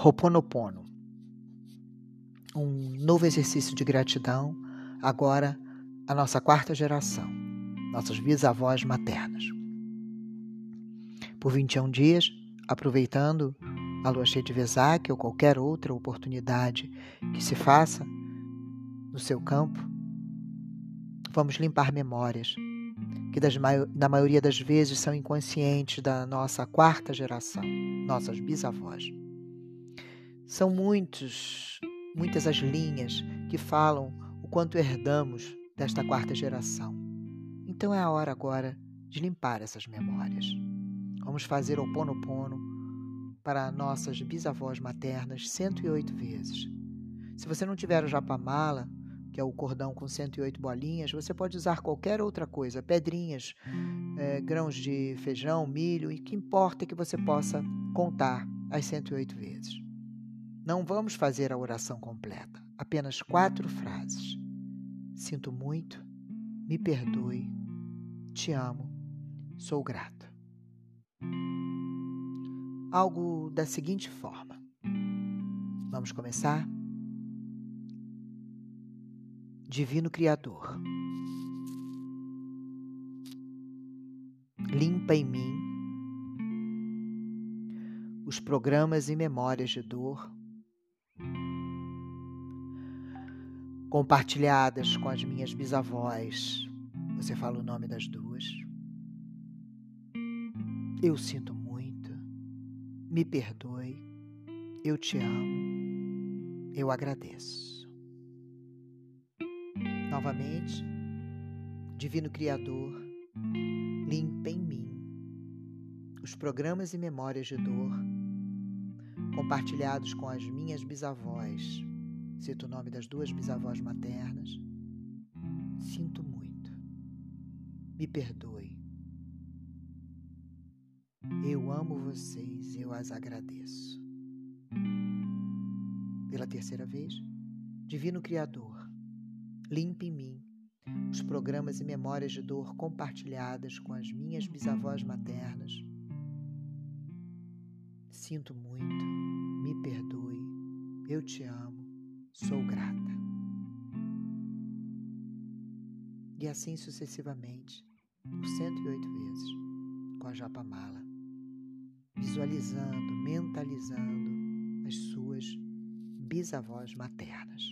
Ho'oponopono. Um novo exercício de gratidão, agora a nossa quarta geração, nossas bisavós maternas. Por 21 dias, aproveitando a lua cheia de Vesak ou qualquer outra oportunidade que se faça no seu campo, vamos limpar memórias que das, na maioria das vezes são inconscientes da nossa quarta geração, nossas bisavós. São muitos, muitas as linhas que falam o quanto herdamos desta quarta geração. Então é a hora agora de limpar essas memórias. Vamos fazer o Pono Pono para nossas bisavós maternas 108 vezes. Se você não tiver o japamala, que é o cordão com 108 bolinhas, você pode usar qualquer outra coisa, pedrinhas, é, grãos de feijão, milho, e que importa que você possa contar as 108 vezes. Não vamos fazer a oração completa, apenas quatro frases. Sinto muito, me perdoe, te amo, sou grato. Algo da seguinte forma. Vamos começar? Divino Criador, limpa em mim os programas e memórias de dor compartilhadas com as minhas bisavós. Você fala o nome das duas. Eu sinto muito. Me perdoe. Eu te amo. Eu agradeço. Novamente, Divino Criador, limpa em mim os programas e memórias de dor compartilhados com as minhas bisavós Cito o nome das duas bisavós maternas. Sinto muito. Me perdoe. Eu amo vocês, eu as agradeço. Pela terceira vez, Divino Criador, limpe em mim os programas e memórias de dor compartilhadas com as minhas bisavós maternas. Sinto muito, me perdoe, eu te amo sou grata. E assim sucessivamente, por 108 vezes, com a Japamala, visualizando, mentalizando as suas bisavós maternas.